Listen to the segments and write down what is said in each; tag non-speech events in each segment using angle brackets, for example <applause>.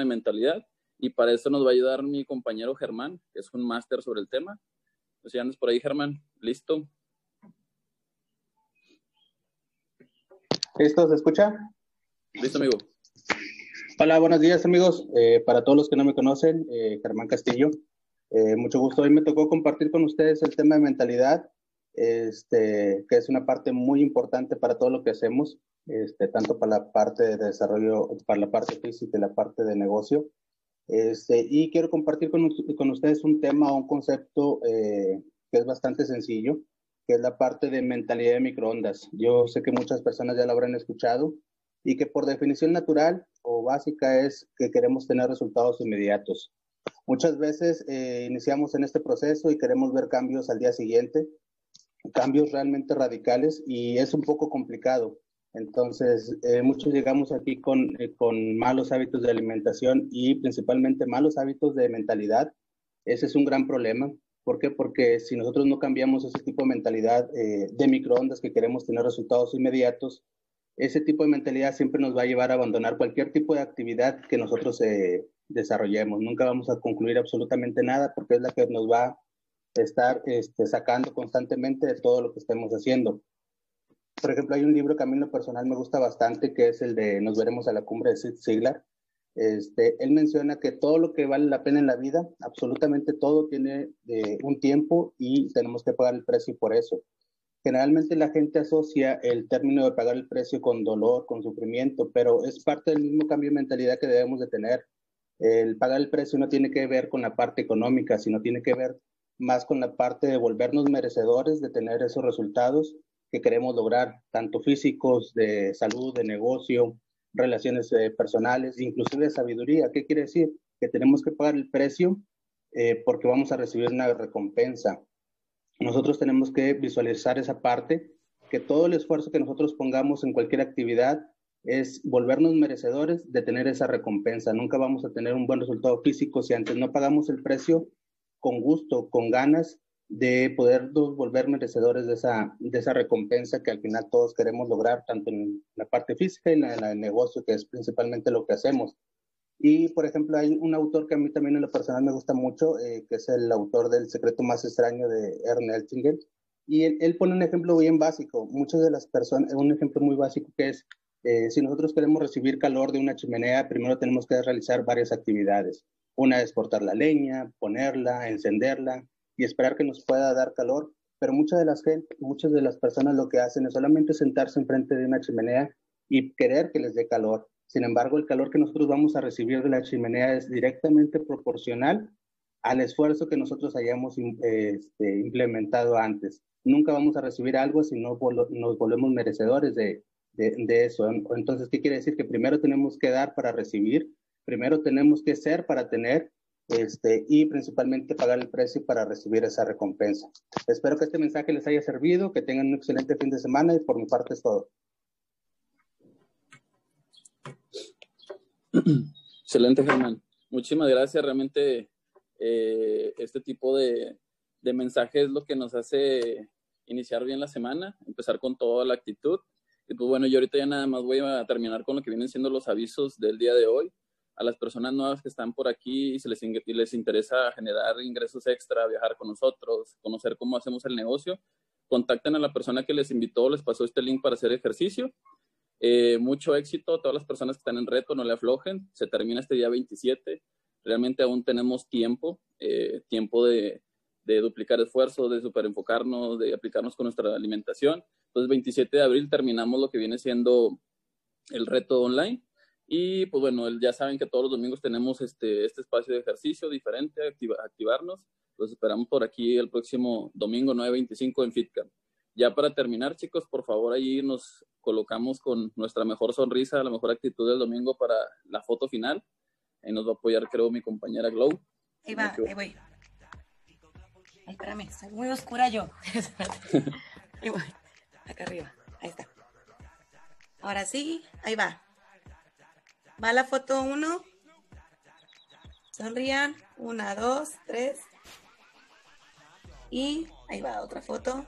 de mentalidad y para eso nos va a ayudar mi compañero Germán, que es un máster sobre el tema. Pues ya andas por ahí, Germán. ¿Listo? ¿Listo? ¿Se escucha? Listo, amigo. Hola, buenos días, amigos. Eh, para todos los que no me conocen, eh, Germán Castillo. Eh, mucho gusto. Hoy me tocó compartir con ustedes el tema de mentalidad, este, que es una parte muy importante para todo lo que hacemos, este, tanto para la parte de desarrollo, para la parte física y la parte de negocio. Este, y quiero compartir con, con ustedes un tema un concepto que es bastante sencillo, que es la parte de mentalidad de microondas. Yo sé que muchas personas ya lo habrán escuchado y que por definición natural o básica es que queremos tener resultados inmediatos. Muchas veces eh, iniciamos en este proceso y queremos ver cambios al día siguiente, cambios realmente radicales y es un poco complicado. Entonces, eh, muchos llegamos aquí con, eh, con malos hábitos de alimentación y principalmente malos hábitos de mentalidad. Ese es un gran problema. ¿Por qué? Porque si nosotros no cambiamos ese tipo de mentalidad de microondas que queremos tener resultados inmediatos, ese tipo de mentalidad siempre nos va a llevar a abandonar cualquier tipo de actividad que nosotros eh, desarrollemos. Nunca vamos a concluir absolutamente nada porque es la que nos va a estar este, sacando constantemente de todo lo que estemos haciendo. Por ejemplo, hay un libro que a mí en lo personal me gusta bastante, que es el de Nos veremos a la cumbre de Sid Ziglar. Este, él menciona que todo lo que vale la pena en la vida, absolutamente todo tiene eh, un tiempo y tenemos que pagar el precio por eso. Generalmente la gente asocia el término de pagar el precio con dolor, con sufrimiento, pero es parte del mismo cambio de mentalidad que debemos de tener. El pagar el precio no tiene que ver con la parte económica, sino tiene que ver más con la parte de volvernos merecedores de tener esos resultados que queremos lograr, tanto físicos, de salud, de negocio, relaciones eh, personales, inclusive de sabiduría. ¿Qué quiere decir? Que tenemos que pagar el precio eh, porque vamos a recibir una recompensa nosotros tenemos que visualizar esa parte, que todo el esfuerzo que nosotros pongamos en cualquier actividad es volvernos merecedores de tener esa recompensa. Nunca vamos a tener un buen resultado físico si antes no pagamos el precio con gusto, con ganas de podernos volver merecedores de esa, de esa recompensa que al final todos queremos lograr, tanto en la parte física y en en negocio, que es principalmente lo que hacemos. Y, por ejemplo, hay un autor que a mí también en lo personal me gusta mucho, eh, que es el autor del Secreto Más Extraño de Ernest Eltingen. Y él, pone un ejemplo bien básico. Muchas de las personas, un ejemplo muy básico que es, eh, si nosotros queremos recibir calor de una chimenea, primero tenemos que realizar varias actividades. Una es cortar la leña, ponerla, encenderla y esperar que nos pueda dar calor. Pero muchas de las gente, muchas de las personas lo que hacen es solamente sentarse enfrente de una chimenea y querer que les dé calor sin embargo, el calor que nosotros vamos a recibir de la chimenea es directamente proporcional al esfuerzo que nosotros hayamos este, implementado antes. Nunca vamos a recibir algo si no nos volvemos merecedores de, eso. Entonces, ¿qué quiere decir? Que primero tenemos que dar para recibir, primero tenemos que ser para tener este, y principalmente pagar el precio para recibir esa recompensa. Espero que este mensaje les haya servido, que tengan un excelente fin de semana y por mi parte es todo. Excelente, Germán. Muchísimas gracias. Realmente eh, este tipo de, de mensaje es lo que nos hace iniciar bien la semana, empezar con toda la actitud. Y pues bueno, yo ahorita ya nada más voy a terminar con lo que vienen siendo los avisos del día de hoy. A las personas nuevas que están por aquí y se les, interesa generar ingresos extra, viajar con nosotros, conocer cómo hacemos el negocio, contacten a la persona que les invitó, les pasó este link para hacer ejercicio eh, mucho éxito a todas las personas que están en reto, no le aflojen. Se termina este día 27. Realmente aún tenemos tiempo, eh, tiempo de, de, duplicar esfuerzos, de superenfocarnos, de aplicarnos con nuestra alimentación. Entonces, 27 de abril terminamos lo que viene siendo el reto online. Y pues bueno, ya saben que todos los domingos tenemos este, este espacio de ejercicio diferente, activarnos. Los esperamos por aquí el próximo domingo 9.25 en FitCamp. Ya para terminar, chicos, por favor, ahí nos colocamos con nuestra mejor sonrisa, la mejor actitud del domingo para la foto final. Ahí nos va a apoyar, creo, mi compañera Glow. Ahí va, ahí voy. Ay, espérame, soy muy oscura yo. <laughs> ahí voy. Acá arriba. Ahí está. Ahora sí, ahí va. Va la foto uno. Sonrían. Una, dos, tres. Y ahí va otra foto.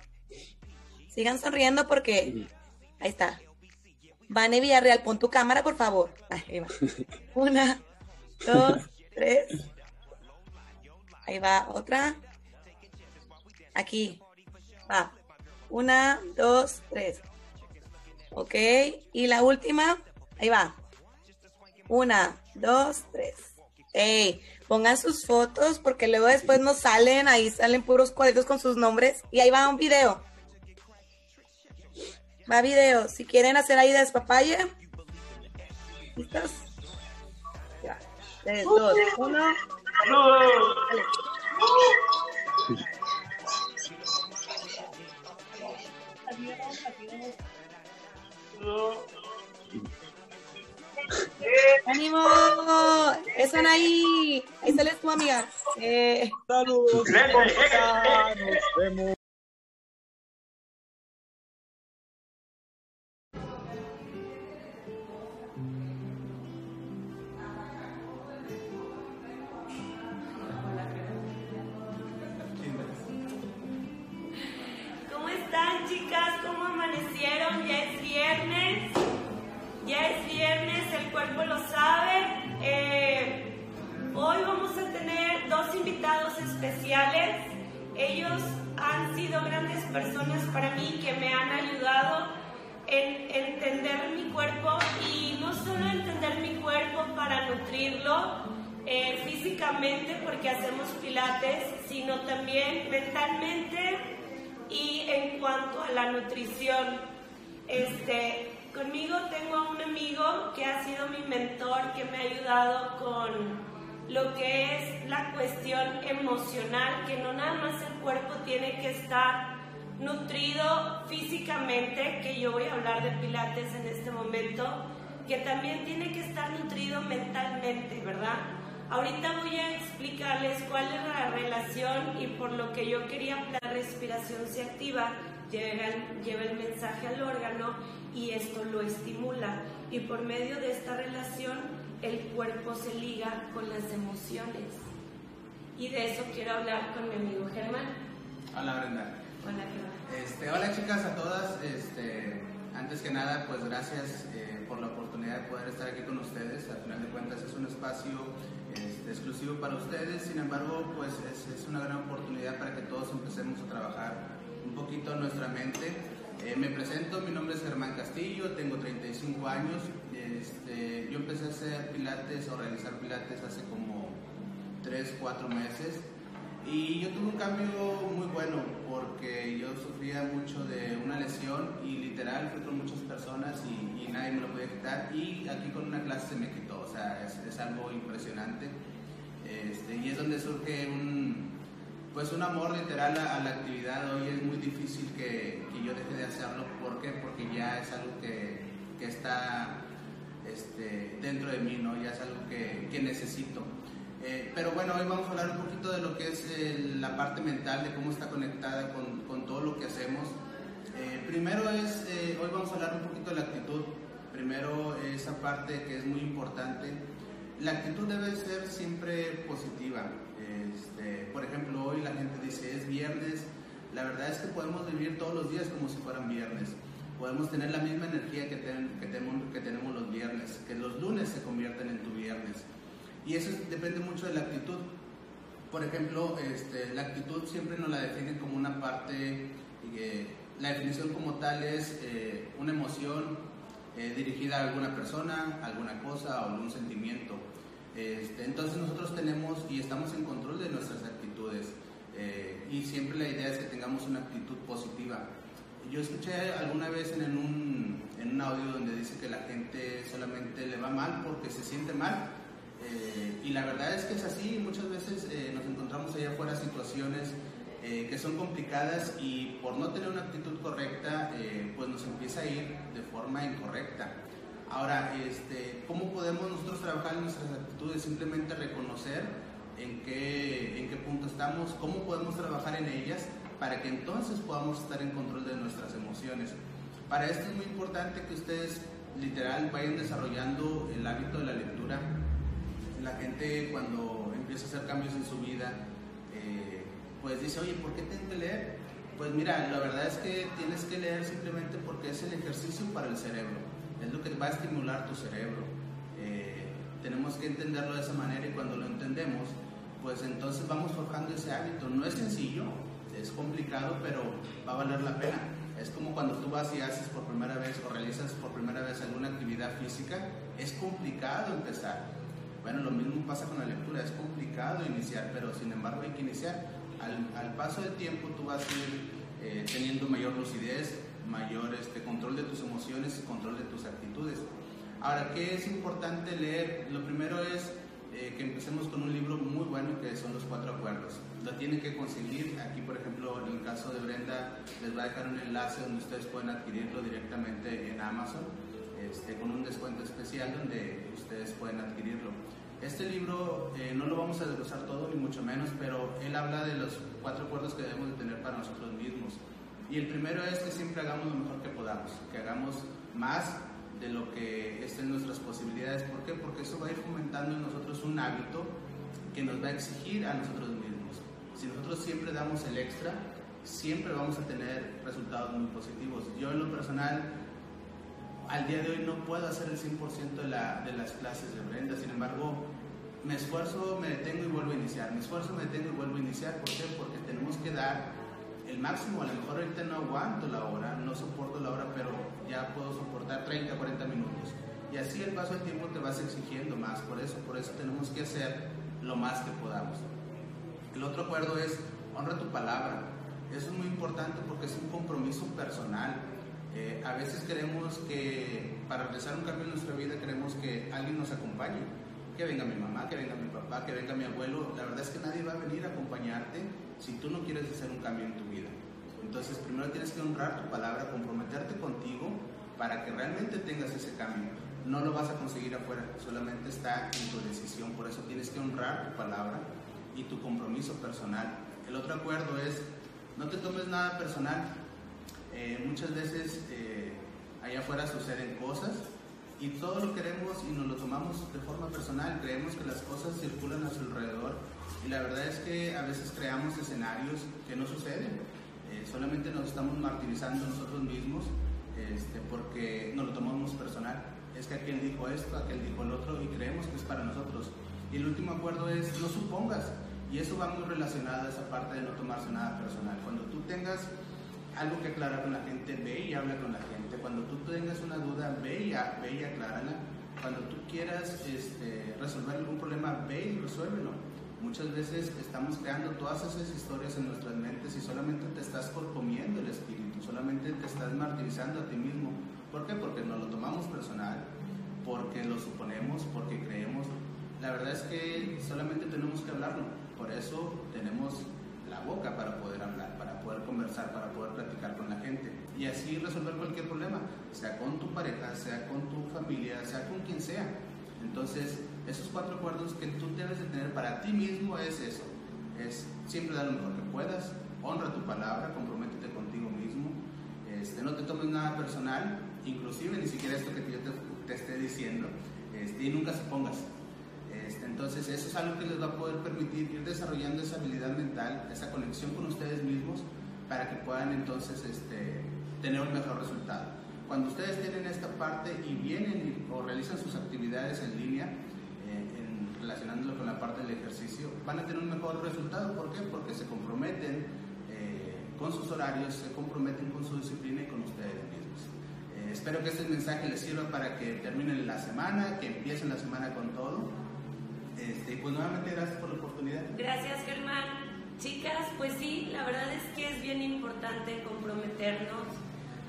Sigan sonriendo porque ahí está. Vane Villarreal, pon tu cámara, por favor. Ahí va. <laughs> Una, dos, tres. Ahí va, otra. Aquí. Va. Una, dos, tres. Ok. Y la última. Ahí va. Una, dos, tres. Ey, pongan sus fotos porque luego después no salen, ahí salen puros cuadritos con sus nombres y ahí va un video. Va video. Si quieren hacer ahí de despapalle. ¿Listos? Ya. Tres, dos, uno. Dale. ¡Ánimo! ¡Están ahí! Ahí sales tu amiga. Eh, Saludos. Nos vemos. Entender mi cuerpo y no solo entender mi cuerpo para nutrirlo eh, físicamente porque hacemos pilates, sino también mentalmente y en cuanto a la nutrición, este, conmigo tengo a un amigo que ha sido mi mentor, que me ha ayudado con lo que es la cuestión emocional, que no nada más el cuerpo tiene que estar nutrido físicamente, que yo voy a hablar de pilates en este momento, que también tiene que estar nutrido mentalmente, ¿verdad? Ahorita voy a explicarles cuál es la relación y por lo que yo quería la respiración se activa, lleva el, lleva el mensaje al órgano y esto lo estimula. Y por medio de esta relación el cuerpo se liga con las emociones. Y de eso quiero hablar con mi amigo Germán. Hola Brenda. Hola Germán. Este, hola chicas a todas. Este, antes que nada, pues gracias eh, por la oportunidad de poder estar aquí con ustedes. Al final de cuentas es un espacio este, exclusivo para ustedes. Sin embargo, pues es, una gran oportunidad para que todos empecemos a trabajar un poquito nuestra mente. Eh, me presento, mi nombre es Germán Castillo, tengo 35 años. Yo empecé a hacer pilates o realizar pilates hace como 3, 4 meses. Y yo tuve un cambio muy bueno porque mucho de una lesión y literal fui con muchas personas y, nadie me lo podía quitar y aquí con una clase se me quitó, o sea, es, algo impresionante. Este, y es donde surge un, pues un amor literal a, la actividad. Hoy es muy difícil que, que, yo deje de hacerlo. ¿Por? Porque ya es algo que, que está este, dentro de mí, ¿no? Ya es algo que, que necesito. Eh, pero bueno, hoy vamos a hablar un poquito de lo que es eh, la parte mental, de cómo está conectada con, todo lo que hacemos. Eh, primero es, hoy vamos a hablar un poquito de la actitud. Primero esa parte que es muy importante. La actitud debe ser siempre positiva. Este, por ejemplo, hoy la gente dice es viernes. La verdad es que podemos vivir todos los días como si fueran viernes. Podemos tener la misma energía que, que tenemos los viernes, que los lunes se convierten en tu viernes. Y eso depende mucho de la actitud. Por ejemplo, este, la actitud siempre nos la definen como una parte, eh, la definición como tal es eh, una emoción eh, dirigida a alguna persona, alguna cosa o algún sentimiento. Este, entonces nosotros tenemos y estamos en control de nuestras actitudes y siempre la idea es que tengamos una actitud positiva. Yo escuché alguna vez en un, en un audio donde dice que la gente solamente le va mal porque se siente mal eh, y la verdad es que es así, muchas veces eh, nos encontramos allá afuera situaciones eh, que son complicadas y por no tener una actitud correcta, pues nos empieza a ir de forma incorrecta. Ahora, este, ¿cómo podemos nosotros trabajar en nuestras actitudes? Simplemente reconocer en qué, en qué punto estamos, cómo podemos trabajar en ellas para que entonces podamos estar en control de nuestras emociones. Para esto es muy importante que ustedes literal vayan desarrollando el hábito de la lectura, la gente cuando empieza a hacer cambios en su vida, eh, pues dice, oye, ¿por qué tengo que leer? Pues mira, la verdad es que tienes que leer simplemente porque es el ejercicio para el cerebro, es lo que va a estimular tu cerebro. Eh, tenemos que entenderlo de esa manera y cuando lo entendemos, pues entonces vamos forjando ese hábito. No es sencillo, es complicado, pero va a valer la pena. Es como cuando tú vas y haces por primera vez o realizas por primera vez alguna actividad física, es complicado empezar. Bueno, lo mismo pasa con la lectura, es complicado iniciar, pero sin embargo hay que iniciar. Al, paso del tiempo tú vas a ir eh, teniendo mayor lucidez, mayor este, control de tus emociones y control de tus actitudes. Ahora, ¿qué es importante leer? Lo primero es eh, que empecemos con un libro muy bueno que son Los Cuatro Acuerdos. Lo tienen que conseguir. Aquí, por ejemplo, en el caso de Brenda, les va a dejar un enlace donde ustedes pueden adquirirlo directamente en Amazon este, con un descuento especial donde ustedes pueden adquirirlo. Este libro eh, no lo vamos a desglosar todo, ni mucho menos, pero él habla de los cuatro acuerdos que debemos de tener para nosotros mismos. Y el primero es que siempre hagamos lo mejor que podamos, que hagamos más de lo que estén nuestras posibilidades. ¿Por qué? Porque eso va a ir fomentando en nosotros un hábito que nos va a exigir a nosotros mismos. Si nosotros siempre damos el extra, siempre vamos a tener resultados muy positivos. Yo en lo personal, al día de hoy no puedo hacer el 100% de, la, de las clases de Brenda, sin embargo, me esfuerzo, me detengo y vuelvo a iniciar, me esfuerzo, me detengo y vuelvo a iniciar. ¿Por qué? Porque tenemos que dar el máximo, a lo mejor ahorita no aguanto la hora, no soporto la hora, pero ya puedo soportar 30, 40 minutos. Y así el paso del tiempo te vas exigiendo más, por eso, por eso tenemos que hacer lo más que podamos. El otro acuerdo es honra tu palabra. Eso es muy importante porque es un compromiso personal. Eh, a veces queremos que para realizar un cambio en nuestra vida queremos que alguien nos acompañe, que venga mi mamá, que venga mi papá, que venga mi abuelo. La verdad es que nadie va a venir a acompañarte si tú no quieres hacer un cambio en tu vida. Entonces, primero tienes que honrar tu palabra, comprometerte contigo para que realmente tengas ese cambio. No lo vas a conseguir afuera, solamente está en tu decisión. Por eso tienes que honrar tu palabra y tu compromiso personal. El otro acuerdo es, no te tomes nada personal. Eh, muchas veces eh, allá afuera suceden cosas y todo lo queremos y nos lo tomamos de forma personal. Creemos que las cosas circulan a su alrededor y la verdad es que a veces creamos escenarios que no suceden. Eh, solamente nos estamos martirizando nosotros mismos este, porque nos lo tomamos personal. Es que aquel dijo esto, aquel dijo el otro y creemos que es para nosotros. Y el último acuerdo es no supongas. Y eso va muy relacionado a esa parte de no tomarse nada personal. Cuando tú tengas algo que aclarar con la gente, ve y habla con la gente. Cuando tú tengas una duda, ve y, ve y aclárala. Cuando tú quieras este, resolver algún problema, ve y resuélvelo Muchas veces estamos creando todas esas historias en nuestras mentes y solamente te estás comiendo el espíritu, solamente te estás martirizando a ti mismo. ¿Por qué? Porque nos lo tomamos personal, porque lo suponemos, porque creemos. La verdad es que solamente tenemos que hablarlo. Por eso tenemos la boca para poder hablar, poder conversar, para poder platicar con la gente y así resolver cualquier problema, sea con tu pareja, sea con tu familia, sea con quien sea. Entonces, esos cuatro acuerdos que tú debes de tener para ti mismo es eso, es siempre dar lo mejor que puedas, honra tu palabra, comprométete contigo mismo, este, no te tomes nada personal, inclusive ni siquiera esto que yo te, esté diciendo, este, y nunca se pongas. Este, entonces eso es algo que les va a poder permitir ir desarrollando esa habilidad mental, esa conexión con ustedes mismos, para que puedan entonces este, tener un mejor resultado. Cuando ustedes tienen esta parte y vienen o realizan sus actividades en línea, relacionándolo con la parte del ejercicio, van a tener un mejor resultado. ¿Por qué? Porque se comprometen eh, con sus horarios, se comprometen con su disciplina y con ustedes mismos. Eh, espero que este mensaje les sirva para que terminen la semana, que empiecen la semana con todo. Este, pues nuevamente gracias por la oportunidad. Gracias Germán. Chicas, pues sí, la verdad es que es bien importante comprometernos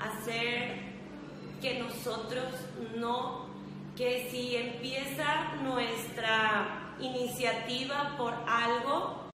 hacer que nosotros no que si empieza nuestra iniciativa por algo,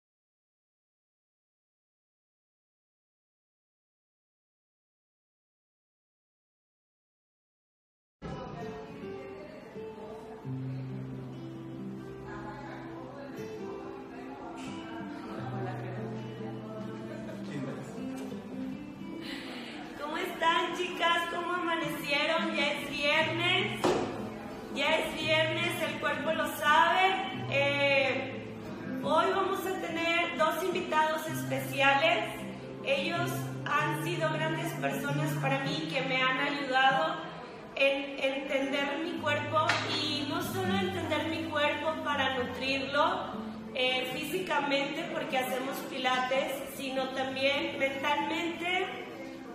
eh, físicamente porque hacemos pilates, sino también mentalmente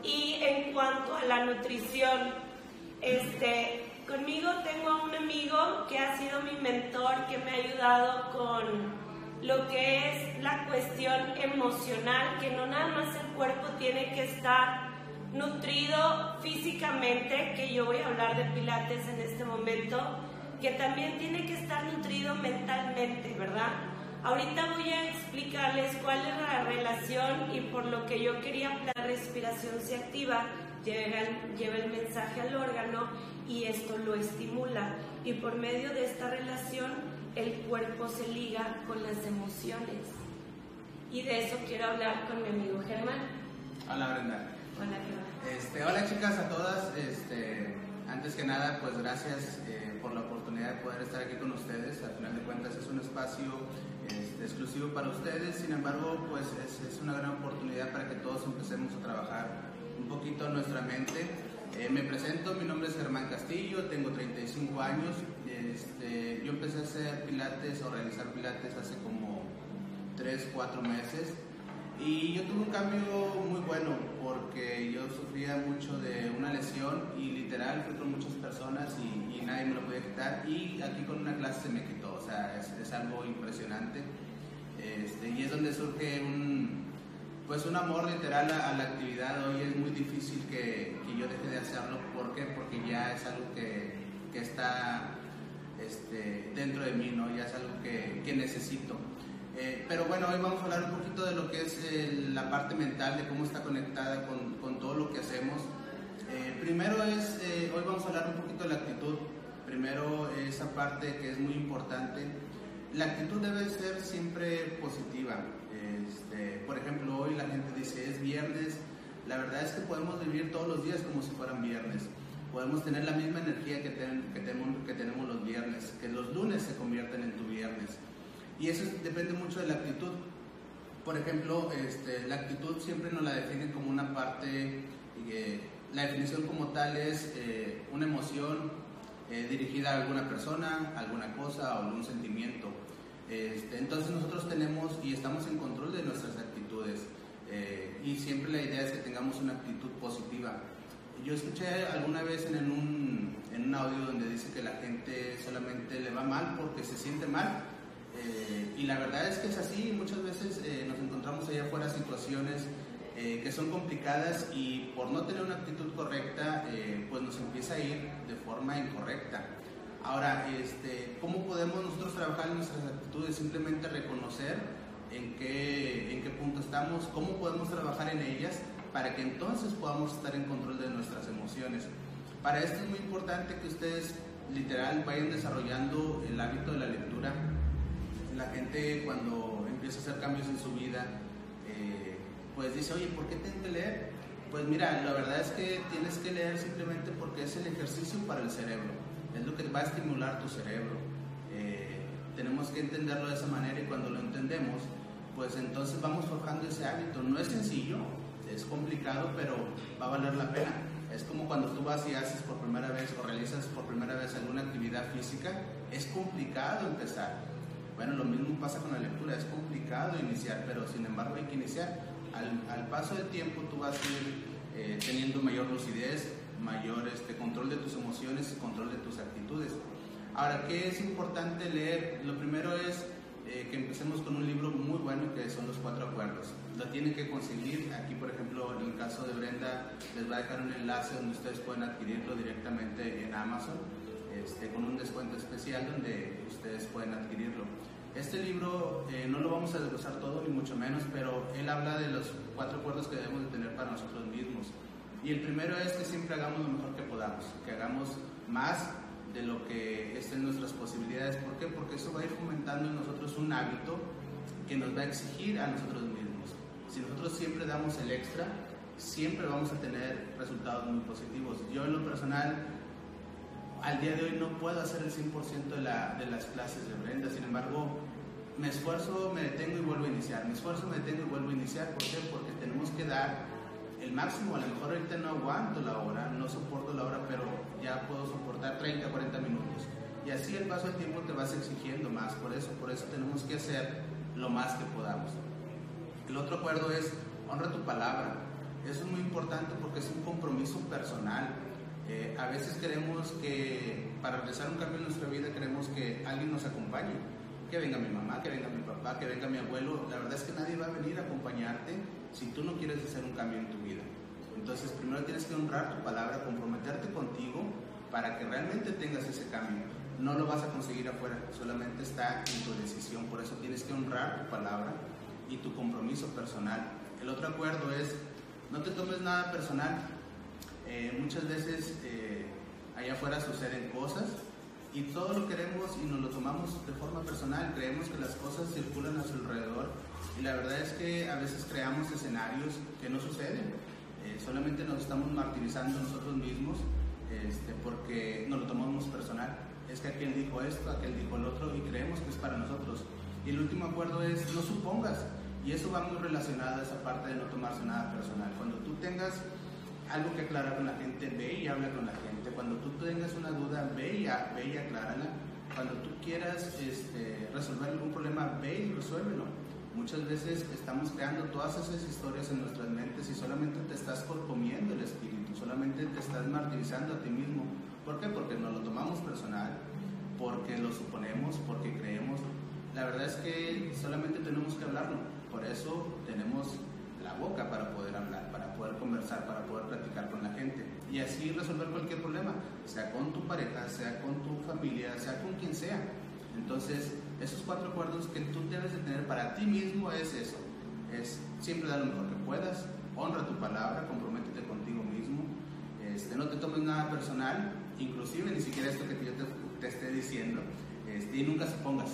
y en cuanto a la nutrición. Este, conmigo tengo a un amigo que ha sido mi mentor, que me ha ayudado con lo que es la cuestión emocional, que no nada más el cuerpo tiene que estar nutrido físicamente, que yo voy a hablar de pilates en este momento, que también tiene que estar nutrido mentalmente, ¿verdad? Ahorita voy a explicarles cuál es la relación y por lo que yo quería la respiración se activa, lleva el, lleva el mensaje al órgano y esto lo estimula. Y por medio de esta relación el cuerpo se liga con las emociones. Y de eso quiero hablar con mi amigo Germán. Hola Brenda. Hola Germán. Este, hola chicas a todas. Este, antes que nada, pues gracias eh, por la oportunidad de poder estar aquí con ustedes. Al final de cuentas es un espacio este, exclusivo para ustedes. Sin embargo, pues es, es, una gran oportunidad para que todos empecemos a trabajar un poquito nuestra mente. Eh, me presento, mi nombre es Germán Castillo, tengo 35 años. Este, yo empecé a hacer pilates o realizar pilates hace como 3, 4 meses. Y yo tuve un cambio muy bueno porque yo sufría mucho de una lesión y literal fui con muchas personas y, nadie me lo podía quitar y aquí con una clase se me quitó, o sea, es, algo impresionante este, y es donde surge un, pues un amor literal a, la actividad. Hoy es muy difícil que, que, yo deje de hacerlo, ¿por? Porque ya es algo que, que está este, dentro de mí, ¿no? ya es algo que, que necesito. Eh, pero bueno, hoy vamos a hablar un poquito de lo que es eh, la parte mental, de cómo está conectada con, con todo lo que hacemos. Eh, primero es, eh, hoy vamos a hablar un poquito de la actitud. Primero esa parte que es muy importante. La actitud debe ser siempre positiva. Este, por ejemplo, hoy la gente dice es viernes. La verdad es que podemos vivir todos los días como si fueran viernes. Podemos tener la misma energía que, ten, que, tenemos, que tenemos los viernes, que los lunes se convierten en tu viernes. Y eso depende mucho de la actitud. Por ejemplo, este, la actitud siempre nos la definen como una parte, eh, la definición como tal es eh, una emoción eh, dirigida a alguna persona, alguna cosa o algún sentimiento. Este, entonces nosotros tenemos y estamos en control de nuestras actitudes y siempre la idea es que tengamos una actitud positiva. Yo escuché alguna vez en un, en un audio donde dice que la gente solamente le va mal porque se siente mal eh, y la verdad es que es así, muchas veces eh, nos encontramos allá afuera situaciones eh, que son complicadas y por no tener una actitud correcta, pues nos empieza a ir de forma incorrecta. Ahora, este, ¿cómo podemos nosotros trabajar en nuestras actitudes? Simplemente reconocer en qué, en qué punto estamos, cómo podemos trabajar en ellas para que entonces podamos estar en control de nuestras emociones. Para esto es muy importante que ustedes literal vayan desarrollando el hábito de la lectura la gente cuando empieza a hacer cambios en su vida, eh, pues dice, oye, ¿por qué tengo que leer? Pues mira, la verdad es que tienes que leer simplemente porque es el ejercicio para el cerebro, es lo que va a estimular tu cerebro. Eh, tenemos que entenderlo de esa manera y cuando lo entendemos, pues entonces vamos forjando ese hábito. No es sencillo, es complicado, pero va a valer la pena. Es como cuando tú vas y haces por primera vez o realizas por primera vez alguna actividad física, es complicado empezar bueno, lo mismo pasa con la lectura, es complicado iniciar, pero sin embargo hay que iniciar. Al, paso del tiempo tú vas a ir eh, teniendo mayor lucidez, mayor este, control de tus emociones y control de tus actitudes. Ahora, ¿qué es importante leer? Lo primero es eh, que empecemos con un libro muy bueno que son Los Cuatro Acuerdos. Lo tienen que conseguir. Aquí, por ejemplo, en el caso de Brenda, les va a dejar un enlace donde ustedes pueden adquirirlo directamente en Amazon este, con un descuento especial donde ustedes pueden adquirirlo. Este libro eh, no lo vamos a desglosar todo, ni mucho menos, pero él habla de los cuatro acuerdos que debemos de tener para nosotros mismos. Y el primero es que siempre hagamos lo mejor que podamos, que hagamos más de lo que estén nuestras posibilidades. ¿Por qué? Porque eso va a ir fomentando en nosotros un hábito que nos va a exigir a nosotros mismos. Si nosotros siempre damos el extra, siempre vamos a tener resultados muy positivos. Yo en lo personal al día de hoy no puedo hacer el 100% de, la, de, las clases de Brenda, sin embargo, me esfuerzo, me detengo y vuelvo a iniciar, me esfuerzo, me detengo y vuelvo a iniciar, ¿por qué? Porque tenemos que dar el máximo, a lo mejor ahorita no aguanto la hora, no soporto la hora, pero ya puedo soportar 30, 40 minutos. Y así el paso del tiempo te vas exigiendo más, por eso, por eso tenemos que hacer lo más que podamos. El otro acuerdo es honra tu palabra. Eso es muy importante porque es un compromiso personal. Eh, a veces queremos que para realizar un cambio en nuestra vida queremos que alguien nos acompañe, que venga mi mamá, que venga mi papá, que venga mi abuelo. La verdad es que nadie va a venir a acompañarte si tú no quieres hacer un cambio en tu vida. Entonces primero tienes que honrar tu palabra, comprometerte contigo para que realmente tengas ese cambio. No lo vas a conseguir afuera, solamente está en tu decisión. Por eso tienes que honrar tu palabra y tu compromiso personal. El otro acuerdo es, no te tomes nada personal. Eh, muchas veces eh, allá afuera suceden cosas y todo lo queremos y nos lo de forma personal. Creemos que las cosas circulan a su alrededor y la verdad es que a veces creamos escenarios que no suceden. Eh, solamente nos estamos martirizando nosotros mismos este, porque nos lo tomamos personal. Es que aquel dijo esto, aquel dijo el otro y creemos que es para nosotros. Y el último acuerdo es no supongas. Y eso va muy relacionado a esa parte de no tomarse nada personal. Cuando tú tengas algo que aclarar con la gente, ve y habla con la gente. Cuando tú tengas una duda, ve y, ve y aclárala. Cuando tú quieras este, resolver algún problema, ve y resuélvelo. Muchas veces estamos creando todas esas historias en nuestras mentes y solamente te estás comiendo el espíritu, solamente te estás martirizando a ti mismo. ¿Por qué? Porque nos lo tomamos personal, porque lo suponemos, porque creemos. La verdad es que solamente tenemos que hablarlo. Por eso tenemos la boca para poder hablar, para poder conversar, para poder platicar con la gente y así resolver cualquier problema, sea con tu pareja, sea con tu familia, sea con quien sea. Entonces, esos cuatro acuerdos que tú debes de tener para ti mismo es eso, es siempre dar lo mejor que puedas, honra tu palabra, comprométete contigo mismo, este, no te tomes nada personal, inclusive ni siquiera esto que yo te, esté diciendo, este, y nunca se pongas.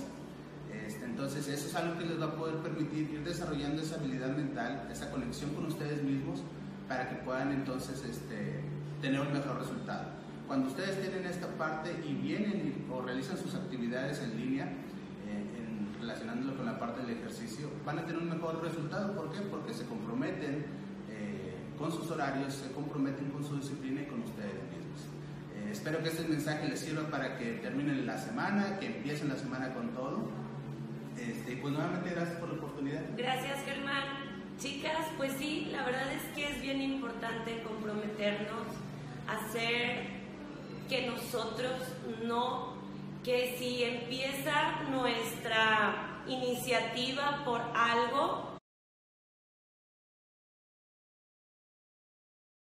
Este, entonces eso es algo que les va a poder permitir ir desarrollando esa habilidad mental, esa conexión con ustedes mismos, para que puedan entonces este, tener un mejor resultado. Cuando ustedes tienen esta parte y vienen o realizan sus actividades en línea, eh, relacionándolo con la parte del ejercicio, van a tener un mejor resultado. ¿Por qué? Porque se comprometen eh, con sus horarios, se comprometen con su disciplina y con ustedes mismos. Eh, espero que este mensaje les sirva para que terminen la semana, que empiecen la semana con todo. Este, pues nuevamente gracias por la oportunidad. Gracias Germán. Chicas, pues sí, la verdad es que es bien importante comprometernos hacer que nosotros no, que si empieza nuestra iniciativa por algo,